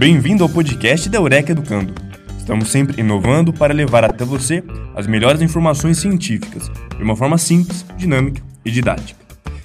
Bem-vindo ao podcast da Eureka Educando. Estamos sempre inovando para levar até você as melhores informações científicas de uma forma simples, dinâmica e didática.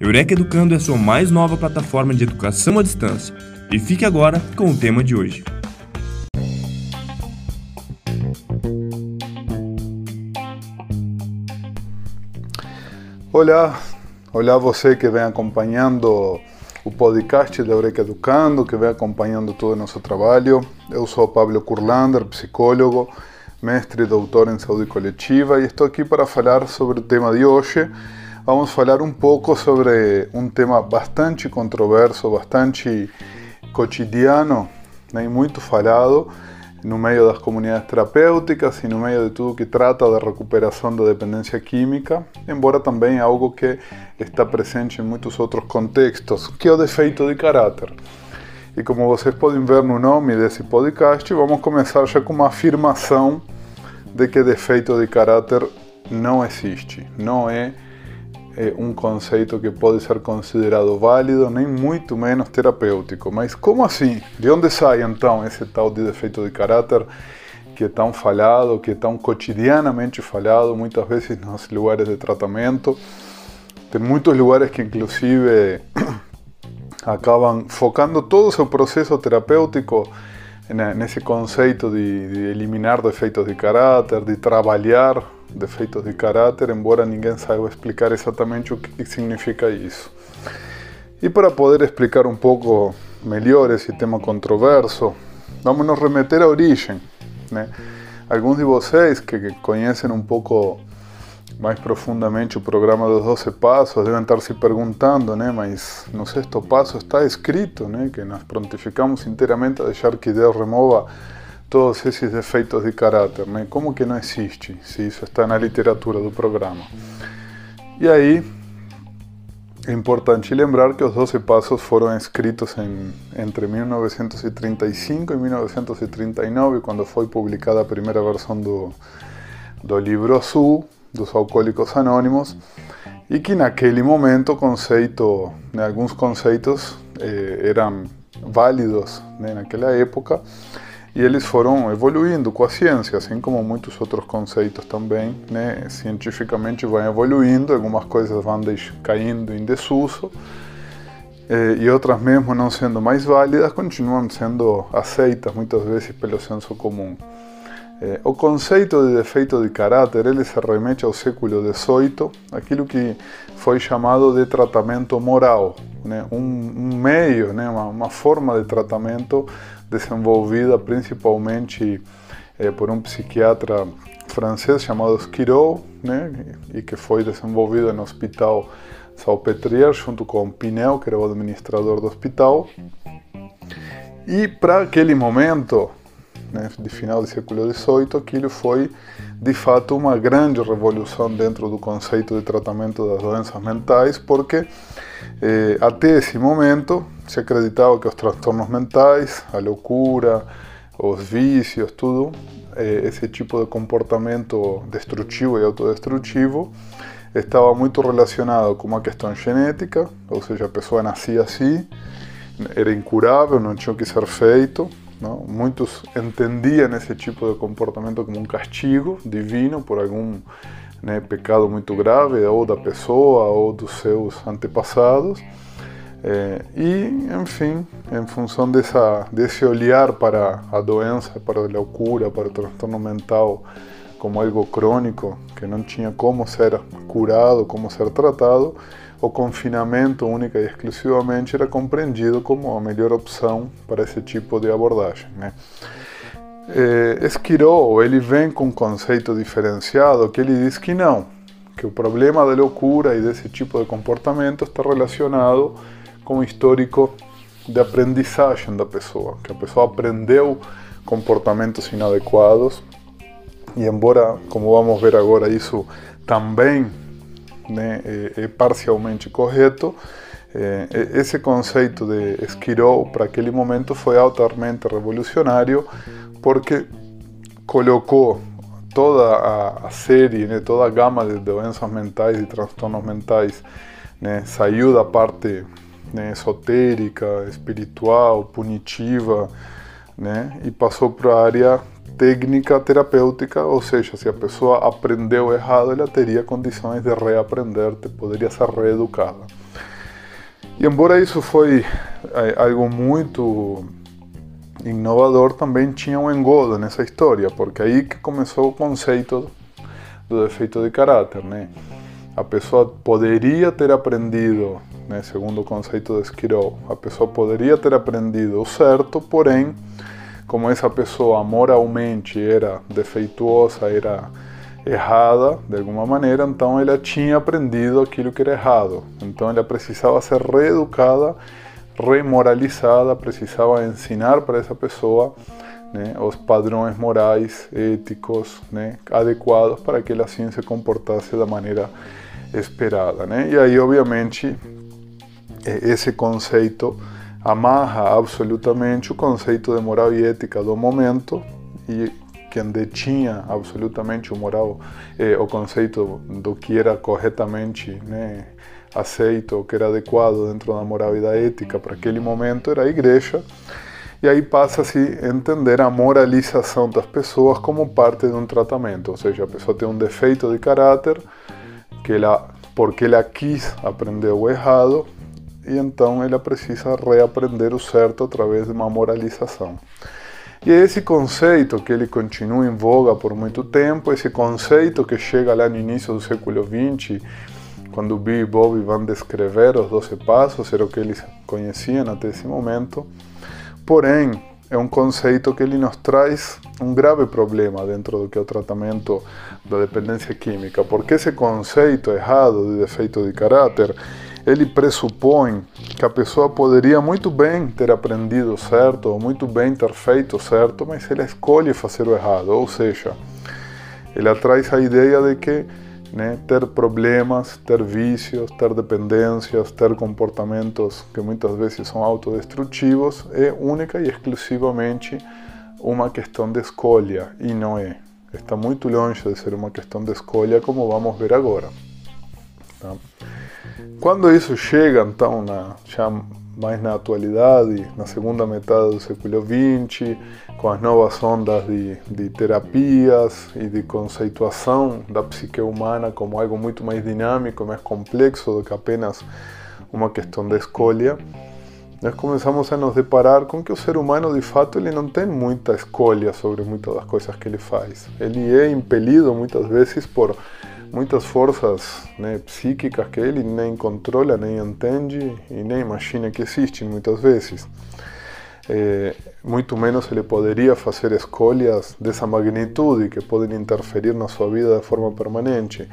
Eureka Educando é a sua mais nova plataforma de educação à distância. E fique agora com o tema de hoje. Olá, olá você que vem acompanhando o podcast da Eureka Educando, que vem acompanhando todo o nosso trabalho. Eu sou Pablo Kurlander, psicólogo, mestre e doutor em saúde coletiva, e estou aqui para falar sobre o tema de hoje. Vamos falar um pouco sobre um tema bastante controverso, bastante cotidiano, nem muito falado, no meio das comunidades terapêuticas e no meio de tudo que trata da recuperação da dependência química, embora também algo que está presente em muitos outros contextos, que é o defeito de caráter. E como vocês podem ver no nome desse podcast, vamos começar já com uma afirmação de que defeito de caráter não existe, não é é um conceito que pode ser considerado válido, nem muito menos terapêutico. Mas como assim? De onde sai então esse tal de defeito de caráter que é tão falado, que é tão cotidianamente falado, muitas vezes nos lugares de tratamento? Tem muitos lugares que inclusive acabam focando todo o seu processo terapêutico nesse conceito de, de eliminar defeitos de caráter, de trabalhar defeitos de caráter, embora ninguém saiba explicar exatamente o que significa isso. E para poder explicar um pouco melhor esse tema controverso, vamos nos remeter à origem. Né? Alguns de vocês que conhecem um pouco mais profundamente o programa dos 12 passos devem estar se perguntando, né? mas no sexto passo está escrito né? que nos prontificamos inteiramente a deixar que Deus remova todos esses defeitos de caráter, né? Como que não existe, se isso está na literatura do programa? E aí, é importante lembrar que os 12 passos foram escritos em, entre 1935 e 1939, quando foi publicada a primeira versão do, do livro azul dos Alcoólicos Anônimos, e que naquele momento conceito, né, alguns conceitos eh, eram válidos né, naquela época, e eles foram evoluindo com a ciência, assim como muitos outros conceitos também, né? Cientificamente vão evoluindo, algumas coisas vão caindo em desuso eh, e outras mesmo não sendo mais válidas continuam sendo aceitas muitas vezes pelo senso comum. Eh, o conceito de defeito de caráter ele se remete ao século XVIII, aquilo que foi chamado de tratamento moral, né? um, um meio, né? uma, uma forma de tratamento desenvolvida principalmente eh, por um psiquiatra francês chamado Esquirol, né, e que foi desenvolvido no Hospital Salpêtrière junto com Pinel, que era o administrador do hospital. E para aquele momento, né, de final do século XVIII, aquilo foi de fato uma grande revolução dentro do conceito de tratamento das doenças mentais, porque eh, até esse momento se acreditava que os transtornos mentais, a loucura, os vícios, tudo, eh, esse tipo de comportamento destrutivo e autodestrutivo estava muito relacionado com uma questão genética, ou seja, a pessoa nascia assim, era incurável, não tinha o que ser feito. Não? Muitos entendiam esse tipo de comportamento como um castigo divino por algum né, pecado muito grave, ou da pessoa, ou dos seus antepassados. E, enfim, em função desse olhar para a doença, para a loucura, para o transtorno mental como algo crônico, que não tinha como ser curado, como ser tratado, o confinamento única e exclusivamente era compreendido como a melhor opção para esse tipo de abordagem. Né? É, ele vem com um conceito diferenciado que ele diz que não, que o problema da loucura e desse tipo de comportamento está relacionado com o histórico de aprendizagem da pessoa, que a pessoa aprendeu comportamentos inadequados e embora, como vamos ver agora, isso também né, é, é parcialmente correto, é, esse conceito de Esquirol para aquele momento foi altamente revolucionário porque colocou toda a série, né, toda a gama de doenças mentais e transtornos mentais, né, saiu da parte né, esotérica, espiritual, punitiva, né? E passou para a área técnica terapêutica, ou seja, se a pessoa aprendeu errado, ela teria condições de reaprender, poderia ser reeducada. E embora isso foi é, algo muito inovador, também tinha um engodo nessa história, porque aí que começou o conceito do defeito de caráter, né? A pessoa poderia ter aprendido, né, segundo o conceito de Skirol, a pessoa poderia ter aprendido o certo, porém como essa pessoa moralmente era defeituosa, era errada de alguma maneira, então ela tinha aprendido aquilo que era errado. Então ela precisava ser reeducada, remoralizada, precisava ensinar para essa pessoa né, os padrões morais, éticos, né, adequados para que ela assim se comportasse da maneira esperada. Né? E aí, obviamente, esse conceito amarra absolutamente o conceito de moral e ética do momento e quem detinha absolutamente o moral, eh, o conceito do que era corretamente né, aceito, o que era adequado dentro da moral e da ética para aquele momento era a igreja. E aí passa-se a entender a moralização das pessoas como parte de um tratamento, ou seja, a pessoa tem um defeito de caráter que ela, porque ela quis aprender o errado, e então ela precisa reaprender o certo através de uma moralização. E é esse conceito que ele continua em voga por muito tempo, esse conceito que chega lá no início do século XX, quando Bill e Bob vão descrever os 12 passos, era o que eles conheciam até esse momento. Porém, é um conceito que ele nos traz um grave problema dentro do que é o tratamento da dependência química, porque esse conceito errado de defeito de caráter ele pressupõe que a pessoa poderia muito bem ter aprendido certo, ou muito bem ter feito certo, mas ela escolhe fazer o errado. Ou seja, ele traz a ideia de que né, ter problemas, ter vícios, ter dependências, ter comportamentos que muitas vezes são autodestrutivos é única e exclusivamente uma questão de escolha, e não é. Está muito longe de ser uma questão de escolha, como vamos ver agora. Tá? Quando isso chega, então, na, já mais na atualidade, na segunda metade do século XX, com as novas ondas de, de terapias e de conceituação da psique humana como algo muito mais dinâmico, mais complexo do que apenas uma questão de escolha, nós começamos a nos deparar com que o ser humano, de fato, ele não tem muita escolha sobre muitas das coisas que ele faz. Ele é impelido muitas vezes por muitas forças né, psíquicas que ele nem controla, nem entende e nem imagina que existem muitas vezes. É, muito menos ele poderia fazer escolhas dessa magnitude que podem interferir na sua vida de forma permanente.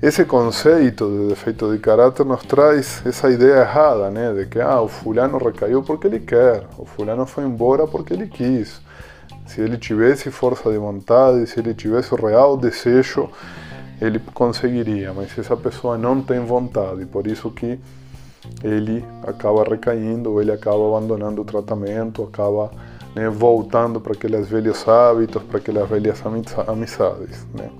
Esse conceito de defeito de caráter nos traz essa ideia errada, né, de que ah, o fulano recaiu porque ele quer, o fulano foi embora porque ele quis. Se ele tivesse força de vontade, se ele tivesse o real desejo ele conseguiria, mas essa pessoa não tem vontade, por isso que ele acaba recaindo, ele acaba abandonando o tratamento, acaba né, voltando para aqueles velhos hábitos, para aquelas velhas amizades. Né?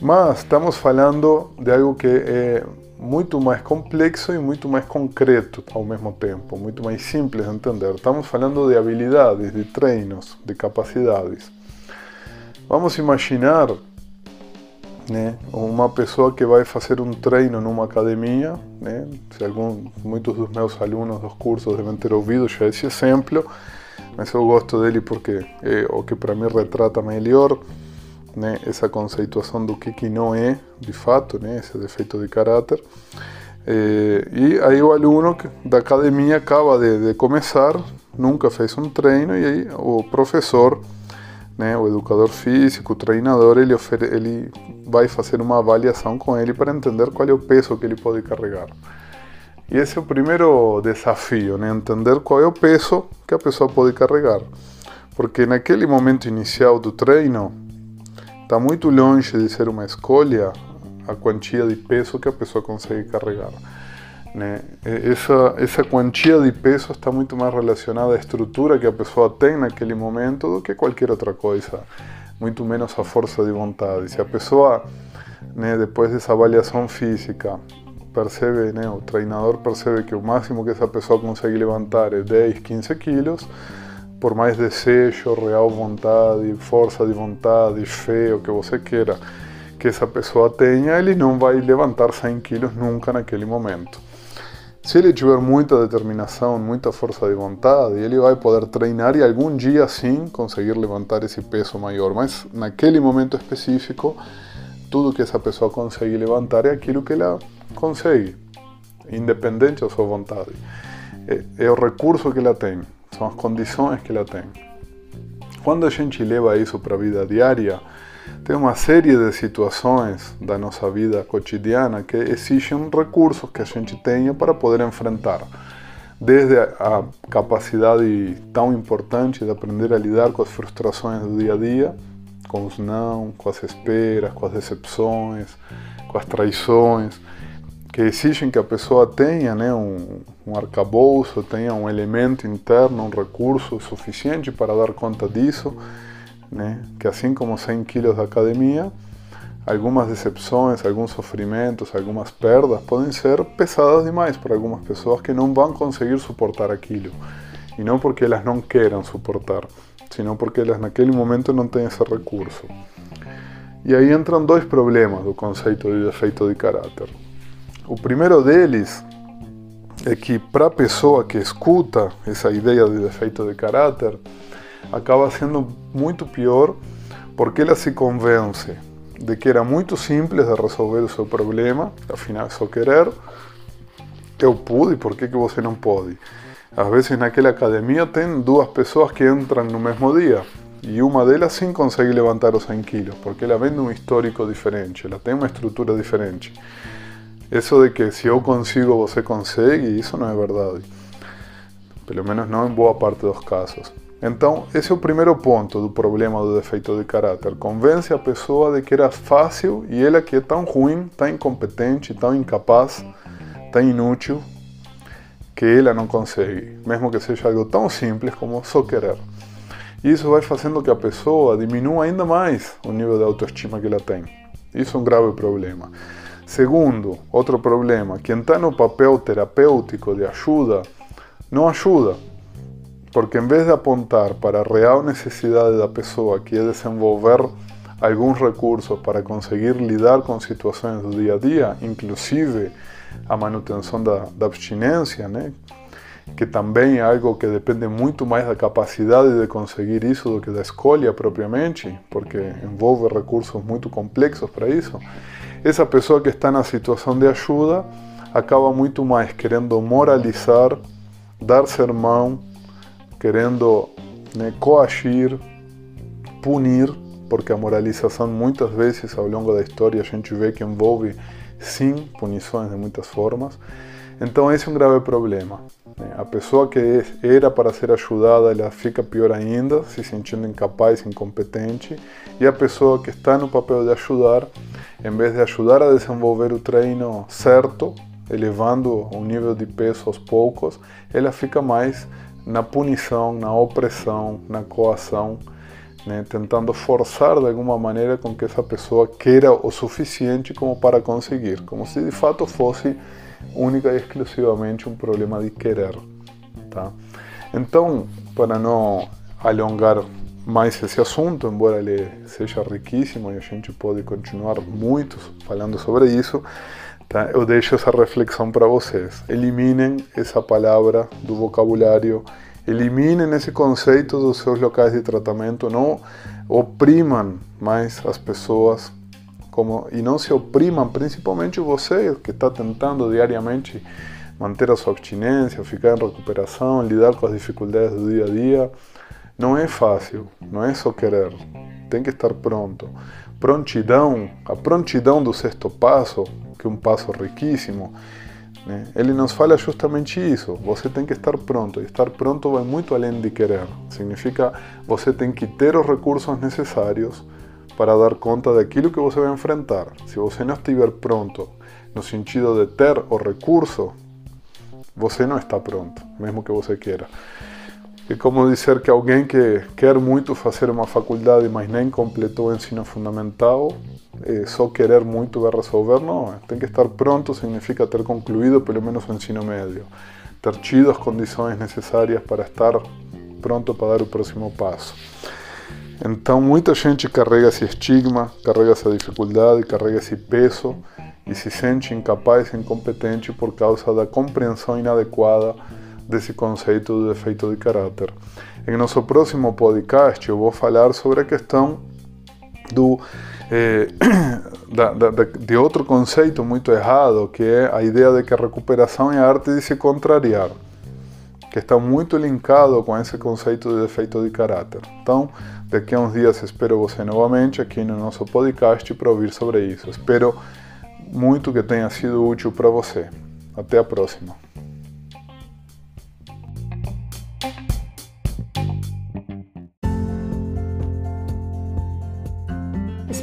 Mas estamos falando de algo que é muito mais complexo e muito mais concreto ao mesmo tempo, muito mais simples de entender. Estamos falando de habilidades, de treinos, de capacidades. Vamos imaginar né? Uma pessoa que vai fazer um treino numa academia, né? Se algum, muitos dos meus alunos dos cursos devem ter ouvido já esse exemplo, mas eu gosto dele porque é o que para mim retrata melhor, né? Essa conceituação do que que não é, de fato, né? Esse defeito de caráter. É, e aí o aluno da academia acaba de, de começar, nunca fez um treino e aí o professor né, o educador físico, o treinador, ele, ele vai fazer uma avaliação com ele para entender qual é o peso que ele pode carregar. E esse é o primeiro desafio, né, entender qual é o peso que a pessoa pode carregar. Porque naquele momento inicial do treino, está muito longe de ser uma escolha a quantia de peso que a pessoa consegue carregar. Né? Essa, essa quantia de peso está muito mais relacionada à estrutura que a pessoa tem naquele momento do que qualquer outra coisa, muito menos a força de vontade. Se a pessoa, né, depois dessa avaliação física, percebe, né, o treinador percebe que o máximo que essa pessoa consegue levantar é 10, 15 quilos, por mais desejo, real vontade, força de vontade, fé, o que você queira que essa pessoa tenha, ele não vai levantar 100 quilos nunca naquele momento. Se ele tiver muita determinação, muita força de vontade, ele vai poder treinar e algum dia sim conseguir levantar esse peso maior. Mas naquele momento específico, tudo que essa pessoa consegue levantar é aquilo que ela consegue, independente da sua vontade. É, é o recurso que ela tem, são as condições que ela tem. Quando a gente leva isso para a vida diária, tem uma série de situações da nossa vida cotidiana que exigem recursos que a gente tenha para poder enfrentar. Desde a capacidade tão importante de aprender a lidar com as frustrações do dia a dia, com os não, com as esperas, com as decepções, com as traições, que exigem que a pessoa tenha né, um, um arcabouço, tenha um elemento interno, um recurso suficiente para dar conta disso né? que assim como 100 quilos da academia, algumas decepções, alguns sofrimentos, algumas perdas podem ser pesadas demais para algumas pessoas que não vão conseguir suportar aquilo. E não porque elas não queiram suportar, sino porque elas naquele momento não têm esse recurso. E aí entram dois problemas do conceito de defeito de caráter. O primeiro deles é que para a pessoa que escuta essa ideia de defeito de caráter, acaba sendo muito pior porque ela se convence de que era muito simples de resolver o seu problema, afinal só querer, eu pude, por que, que você não pode? Às vezes naquela academia tem duas pessoas que entram no mesmo dia e uma delas sim consegue levantar os 100 quilos, porque ela vem de um histórico diferente, ela tem uma estrutura diferente. Isso de que se eu consigo, você consegue, isso não é verdade. Pelo menos não em boa parte dos casos. Então, esse é o primeiro ponto do problema do defeito de caráter. Convence a pessoa de que era fácil e ela que é tão ruim, tão incompetente, tão incapaz, tão inútil, que ela não consegue, mesmo que seja algo tão simples como só querer. Isso vai fazendo que a pessoa diminua ainda mais o nível de autoestima que ela tem. Isso é um grave problema. Segundo, outro problema, quem está no papel terapêutico de ajuda, não ajuda porque em vez de apontar para a real necessidade da pessoa, que é desenvolver alguns recursos para conseguir lidar com situações do dia a dia, inclusive a manutenção da, da abstinência, né? que também é algo que depende muito mais da capacidade de conseguir isso do que da escolha propriamente, porque envolve recursos muito complexos para isso. Essa pessoa que está na situação de ajuda acaba muito mais querendo moralizar, dar sermão, querendo né, coagir, punir, porque a moralização muitas vezes ao longo da história a gente vê que envolve sim punições de muitas formas. Então esse é um grave problema. Né? A pessoa que era para ser ajudada, ela fica pior ainda, se sentindo incapaz, incompetente, e a pessoa que está no papel de ajudar, em vez de ajudar a desenvolver o treino certo, elevando o nível de peso aos poucos, ela fica mais na punição, na opressão, na coação, né? tentando forçar de alguma maneira com que essa pessoa queira o suficiente como para conseguir, como se de fato fosse única e exclusivamente um problema de querer. Tá? Então, para não alongar mais esse assunto, embora ele seja riquíssimo e a gente pode continuar muito falando sobre isso, Tá? Eu deixo essa reflexão para vocês. Eliminem essa palavra do vocabulário, eliminem esse conceito dos seus locais de tratamento, não oprimam mais as pessoas como, e não se oprimam, principalmente você que está tentando diariamente manter a sua abstinência, ficar em recuperação, lidar com as dificuldades do dia a dia. Não é fácil, não é só querer, tem que estar pronto. Prontidão, a prontidão do sexto passo que é um passo riquíssimo, né? ele nos fala justamente isso. Você tem que estar pronto. E estar pronto vai muito além de querer. Significa você tem que ter os recursos necessários para dar conta daquilo que você vai enfrentar. Se você não estiver pronto no sentido de ter o recurso, você não está pronto, mesmo que você queira. É como dizer que alguém que quer muito fazer uma faculdade, mas nem completou o ensino fundamental, é, só querer muito vai resolver. Não, tem que estar pronto, significa ter concluído pelo menos o ensino médio, ter tido as condições necessárias para estar pronto para dar o próximo passo. Então, muita gente carrega esse estigma, carrega essa dificuldade, carrega esse peso e se sente incapaz, incompetente por causa da compreensão inadequada desse conceito do defeito de caráter. Em nosso próximo podcast, eu vou falar sobre a questão do eh, da, da, de outro conceito muito errado, que é a ideia de que a recuperação é a arte de se contrariar, que está muito linkado com esse conceito de defeito de caráter. Então, daqui a uns dias espero você novamente aqui no nosso podcast para ouvir sobre isso. Espero muito que tenha sido útil para você. Até a próxima.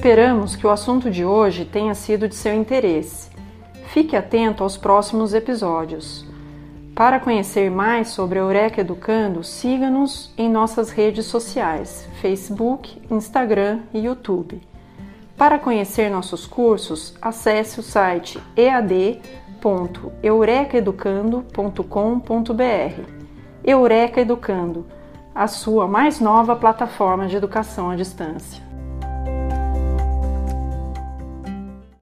Esperamos que o assunto de hoje tenha sido de seu interesse. Fique atento aos próximos episódios. Para conhecer mais sobre a Eureka Educando, siga-nos em nossas redes sociais: Facebook, Instagram e YouTube. Para conhecer nossos cursos, acesse o site ead.eurekaeducando.com.br. Eureka Educando, a sua mais nova plataforma de educação à distância.